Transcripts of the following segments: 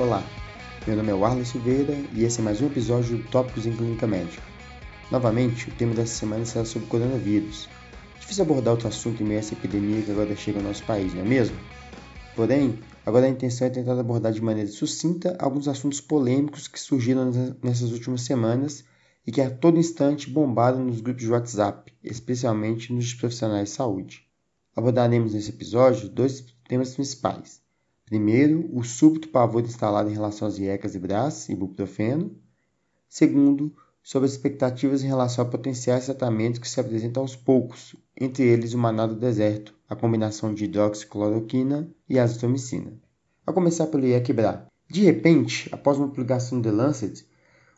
Olá, meu nome é Warley Silveira e esse é mais um episódio do Tópicos em Clínica Médica. Novamente, o tema dessa semana será sobre coronavírus. Difícil abordar outro assunto em meio a essa epidemia que agora chega ao nosso país, não é mesmo? Porém, agora a intenção é tentar abordar de maneira sucinta alguns assuntos polêmicos que surgiram nessas últimas semanas e que a todo instante bombaram nos grupos de WhatsApp, especialmente nos profissionais de saúde. Abordaremos nesse episódio dois temas principais. Primeiro, o súbito pavor instalado em relação às IECAS e BRAS e ibuprofeno. Segundo, sobre as expectativas em relação a potenciais tratamentos que se apresentam aos poucos, entre eles o maná do deserto, a combinação de hidroxicloroquina e azitromicina. A começar pelo IEC-BRA. De repente, após uma publicação no The Lancet,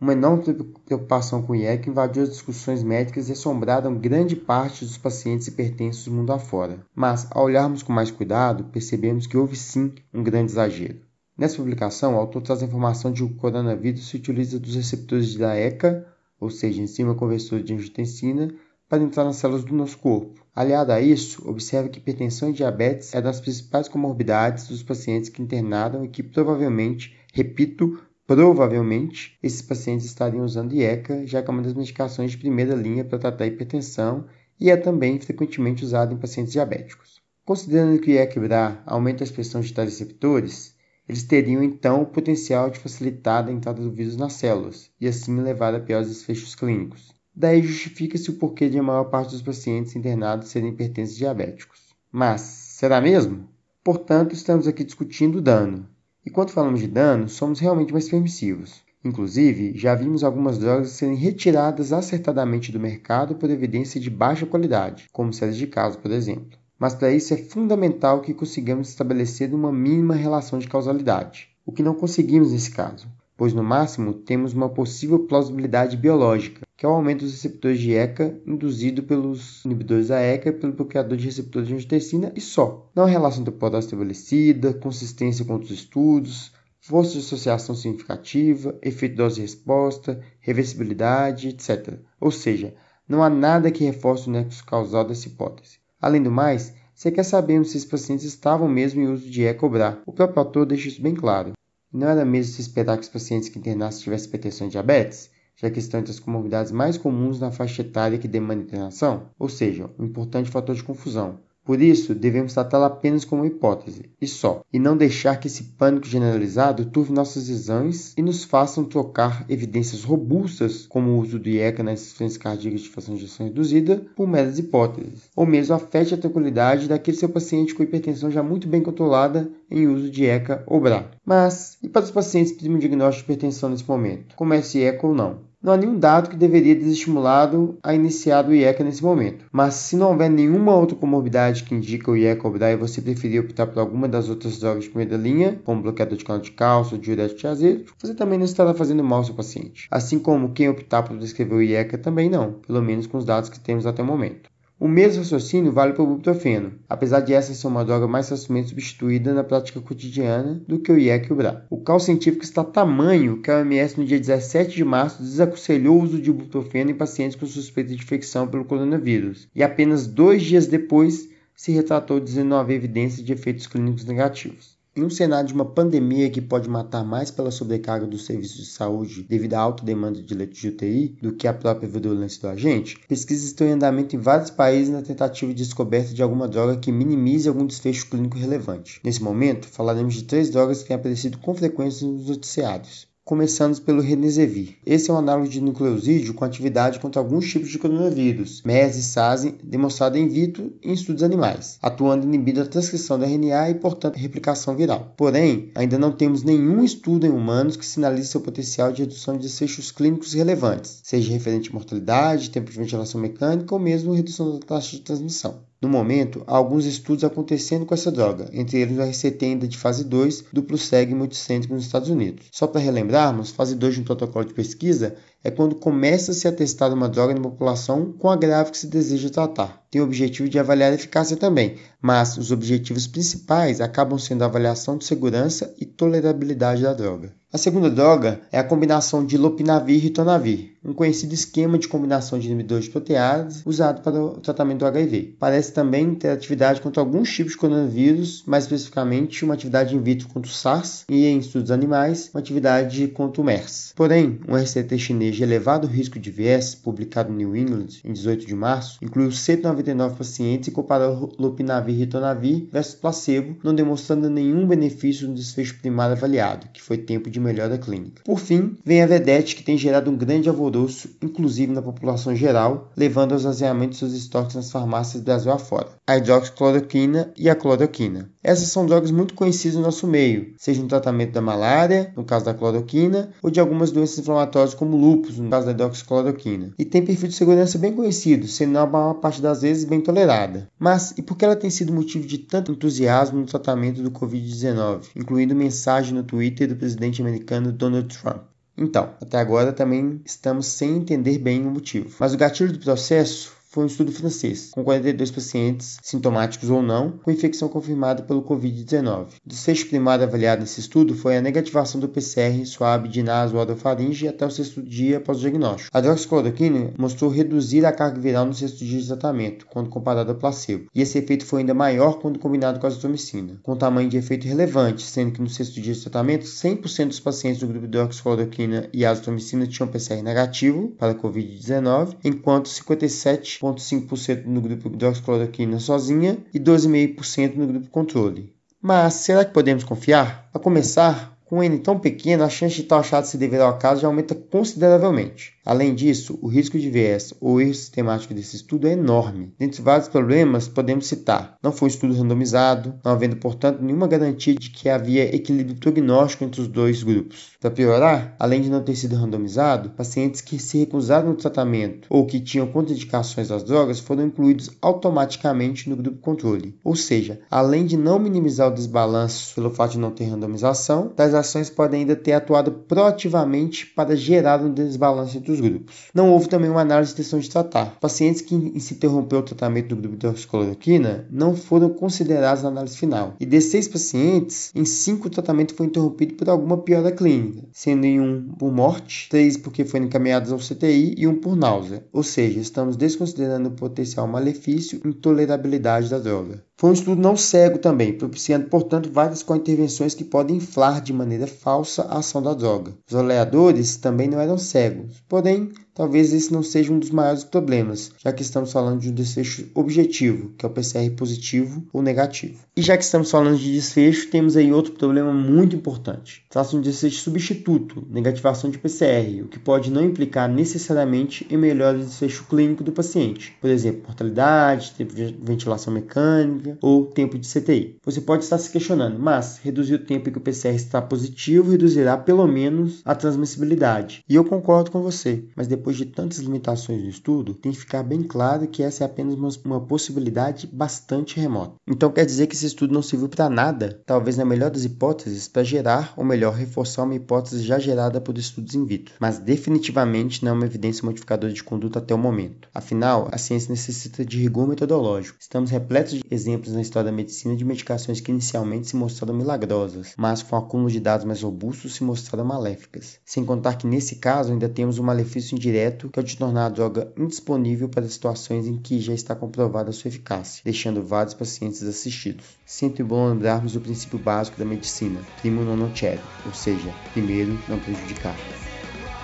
uma enorme preocupação com o IEC invadiu as discussões médicas e assombraram grande parte dos pacientes hipertensos mundo afora. Mas, ao olharmos com mais cuidado, percebemos que houve sim um grande exagero. Nessa publicação, o autor traz a informação de que o coronavírus se utiliza dos receptores da ECA, ou seja, enzima conversora de angiotensina, para entrar nas células do nosso corpo. Aliado a isso, observa que hipertensão e diabetes é das principais comorbidades dos pacientes que internaram e que provavelmente, repito, Provavelmente, esses pacientes estariam usando IECA, já que é uma das medicações de primeira linha para tratar a hipertensão e é também frequentemente usada em pacientes diabéticos. Considerando que o IECA aumenta a expressão de tais receptores, eles teriam então o potencial de facilitar a entrada do vírus nas células e assim levar a piores desfechos clínicos. Daí justifica-se o porquê de a maior parte dos pacientes internados serem hipertensos diabéticos. Mas, será mesmo? Portanto, estamos aqui discutindo o dano, e quando falamos de dano, somos realmente mais permissivos. Inclusive, já vimos algumas drogas serem retiradas acertadamente do mercado por evidência de baixa qualidade, como séries de caso, por exemplo. Mas para isso é fundamental que consigamos estabelecer uma mínima relação de causalidade, o que não conseguimos nesse caso pois no máximo temos uma possível plausibilidade biológica, que é o aumento dos receptores de ECA induzido pelos inibidores da ECA e pelo bloqueador de receptores de angiotensina e só. Não há relação temporal estabelecida, consistência com outros estudos, força de associação significativa, efeito dose-resposta, reversibilidade, etc. Ou seja, não há nada que reforce o nexo causal dessa hipótese. Além do mais, sequer sabemos se esses pacientes estavam mesmo em uso de ECA ou BRA. O próprio autor deixa isso bem claro. Não era mesmo se esperar que os pacientes que internassem tivessem hipertensão e diabetes, já que estão entre as comorbidades mais comuns na faixa etária que demanda internação? Ou seja, um importante fator de confusão. Por isso, devemos tratá-la apenas como hipótese, e só, e não deixar que esse pânico generalizado turve nossas visões e nos façam trocar evidências robustas, como o uso do IECA nas insuficiência cardíacas de fração reduzida, por meras hipóteses, ou mesmo afete a tranquilidade daquele seu paciente com hipertensão já muito bem controlada em uso de ECA ou BRA. Mas, e para os pacientes que têm um diagnóstico de hipertensão nesse momento? Comece ECA ou não? Não há nenhum dado que deveria desestimulado a iniciar o IECA nesse momento. Mas se não houver nenhuma outra comorbidade que indica o IECA obrar e você preferir optar por alguma das outras drogas de primeira linha, como bloqueador de canal de cálcio, diurético de azeite, você também não estará fazendo mal ao seu paciente. Assim como quem optar por prescrever o IECA também não, pelo menos com os dados que temos até o momento. O mesmo raciocínio vale para o buprofeno, apesar de essa ser uma droga mais facilmente substituída na prática cotidiana do que o IEC e o BRA. O caos científico está tamanho que a OMS no dia 17 de março desaconselhou o uso de buprofeno em pacientes com suspeita de infecção pelo coronavírus, e apenas dois dias depois se retratou dizendo não haver de efeitos clínicos negativos. Em um cenário de uma pandemia que pode matar mais pela sobrecarga dos serviços de saúde devido à alta demanda de leitos de UTI do que a própria virulência do agente, pesquisas estão em andamento em vários países na tentativa de descoberta de alguma droga que minimize algum desfecho clínico relevante. Nesse momento, falaremos de três drogas que têm aparecido com frequência nos noticiários começando pelo Renezevir. Esse é um análogo de nucleosídeo com atividade contra alguns tipos de coronavírus, MERS e SARS, demonstrado in vitro em estudos animais, atuando inibindo a transcrição da RNA e, portanto, a replicação viral. Porém, ainda não temos nenhum estudo em humanos que sinalize seu potencial de redução de desfechos clínicos relevantes, seja referente à mortalidade, tempo de ventilação mecânica ou mesmo redução da taxa de transmissão. No momento, há alguns estudos acontecendo com essa droga, entre eles o RCT de fase 2 do PlusSeg multicêntrico nos Estados Unidos. Só para relembrarmos, fase 2 de um protocolo de pesquisa é quando começa-se a testar uma droga na população com a grave que se deseja tratar. Tem o objetivo de avaliar a eficácia também, mas os objetivos principais acabam sendo a avaliação de segurança e tolerabilidade da droga. A segunda droga é a combinação de lopinavir e ritonavir, um conhecido esquema de combinação de inibidores de protease usado para o tratamento do HIV. Parece também ter atividade contra alguns tipos de coronavírus, mais especificamente uma atividade in vitro contra o SARS e em estudos animais, uma atividade contra o MERS. Porém, um RCT chinês de elevado risco de viés, publicado no New England em 18 de março, incluiu 199 pacientes e comparou lopinavir e ritonavir versus placebo, não demonstrando nenhum benefício no desfecho primário avaliado, que foi tempo de melhora clínica. Por fim, vem a vedete que tem gerado um grande alvoroço, inclusive na população geral, levando ao esvaziamento de seus estoques nas farmácias do Brasil afora. A hidroxicloroquina e a cloroquina. Essas são drogas muito conhecidas no nosso meio, seja no tratamento da malária, no caso da cloroquina, ou de algumas doenças inflamatórias como lúpus, no caso da hidroxicloroquina. E tem perfil de segurança bem conhecido, sendo na maior parte das vezes bem tolerada. Mas e por que ela tem sido motivo de tanto entusiasmo no tratamento do Covid-19, incluindo mensagem no Twitter do presidente americano Donald Trump? Então, até agora também estamos sem entender bem o motivo. Mas o gatilho do processo foi um estudo francês, com 42 pacientes, sintomáticos ou não, com infecção confirmada pelo Covid-19. O desfecho primário avaliado nesse estudo foi a negativação do PCR suave de nasoorofaringe até o sexto dia após o diagnóstico. A hidroxicloroquina mostrou reduzir a carga viral no sexto dia de tratamento, quando comparado ao placebo, e esse efeito foi ainda maior quando combinado com a azitromicina, com tamanho de efeito relevante, sendo que no sexto dia de tratamento, 100% dos pacientes do grupo de hidroxicloroquina e azitromicina tinham PCR negativo para Covid-19, enquanto 57 0,5% no grupo hidroxicloroquina sozinha e 12,5% no grupo controle. Mas será que podemos confiar? A começar, com um N tão pequeno, a chance de tal achado se dever ao acaso já aumenta consideravelmente. Além disso, o risco de viés ou erro sistemático desse estudo é enorme. Dentre vários problemas, podemos citar: não foi um estudo randomizado, não havendo, portanto, nenhuma garantia de que havia equilíbrio prognóstico entre os dois grupos. Para piorar, além de não ter sido randomizado, pacientes que se recusaram no tratamento ou que tinham contraindicações das drogas foram incluídos automaticamente no grupo controle. Ou seja, além de não minimizar o desbalanço pelo fato de não ter randomização, tais ações podem ainda ter atuado proativamente para gerar um desbalanço entre grupos. Não houve também uma análise de intenção de tratar. Pacientes que se interrompeu o tratamento do grupo de oxicloroquina não foram considerados na análise final. E desses seis pacientes, em cinco o tratamento foi interrompido por alguma piora clínica, sendo em um por morte, três porque foram encaminhados ao CTI e um por náusea. Ou seja, estamos desconsiderando o potencial malefício e intolerabilidade da droga. Foi um estudo não cego também, propiciando, portanto, várias co-intervenções que podem inflar de maneira falsa a ação da droga. Os oleadores também não eram cegos, porém talvez esse não seja um dos maiores problemas, já que estamos falando de um desfecho objetivo, que é o PCR positivo ou negativo. E já que estamos falando de desfecho, temos aí outro problema muito importante. Trata-se de um desfecho substituto, negativação de PCR, o que pode não implicar necessariamente em melhora do desfecho clínico do paciente, por exemplo, mortalidade, tempo de ventilação mecânica ou tempo de CTI. Você pode estar se questionando, mas reduzir o tempo em que o PCR está positivo reduzirá pelo menos a transmissibilidade. E eu concordo com você, mas depois depois de tantas limitações no estudo, tem que ficar bem claro que essa é apenas uma, uma possibilidade bastante remota. Então quer dizer que esse estudo não serviu para nada, talvez na melhor das hipóteses, para gerar, ou melhor, reforçar uma hipótese já gerada por estudos in vitro, mas definitivamente não é uma evidência modificadora de conduta até o momento. Afinal, a ciência necessita de rigor metodológico. Estamos repletos de exemplos na história da medicina de medicações que inicialmente se mostraram milagrosas, mas com acúmulo de dados mais robustos se mostraram maléficas. Sem contar que nesse caso ainda temos um malefício indireto direto que é de tornar a droga indisponível para situações em que já está comprovada sua eficácia, deixando vários pacientes assistidos. Sempre bom lembrarmos o princípio básico da medicina, primo non nocere, ou seja, primeiro não prejudicar.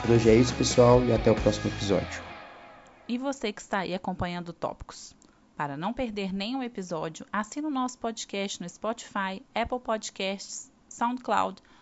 Por hoje é isso, pessoal, e até o próximo episódio. E você que está aí acompanhando Tópicos? Para não perder nenhum episódio, assine o nosso podcast no Spotify, Apple Podcasts, SoundCloud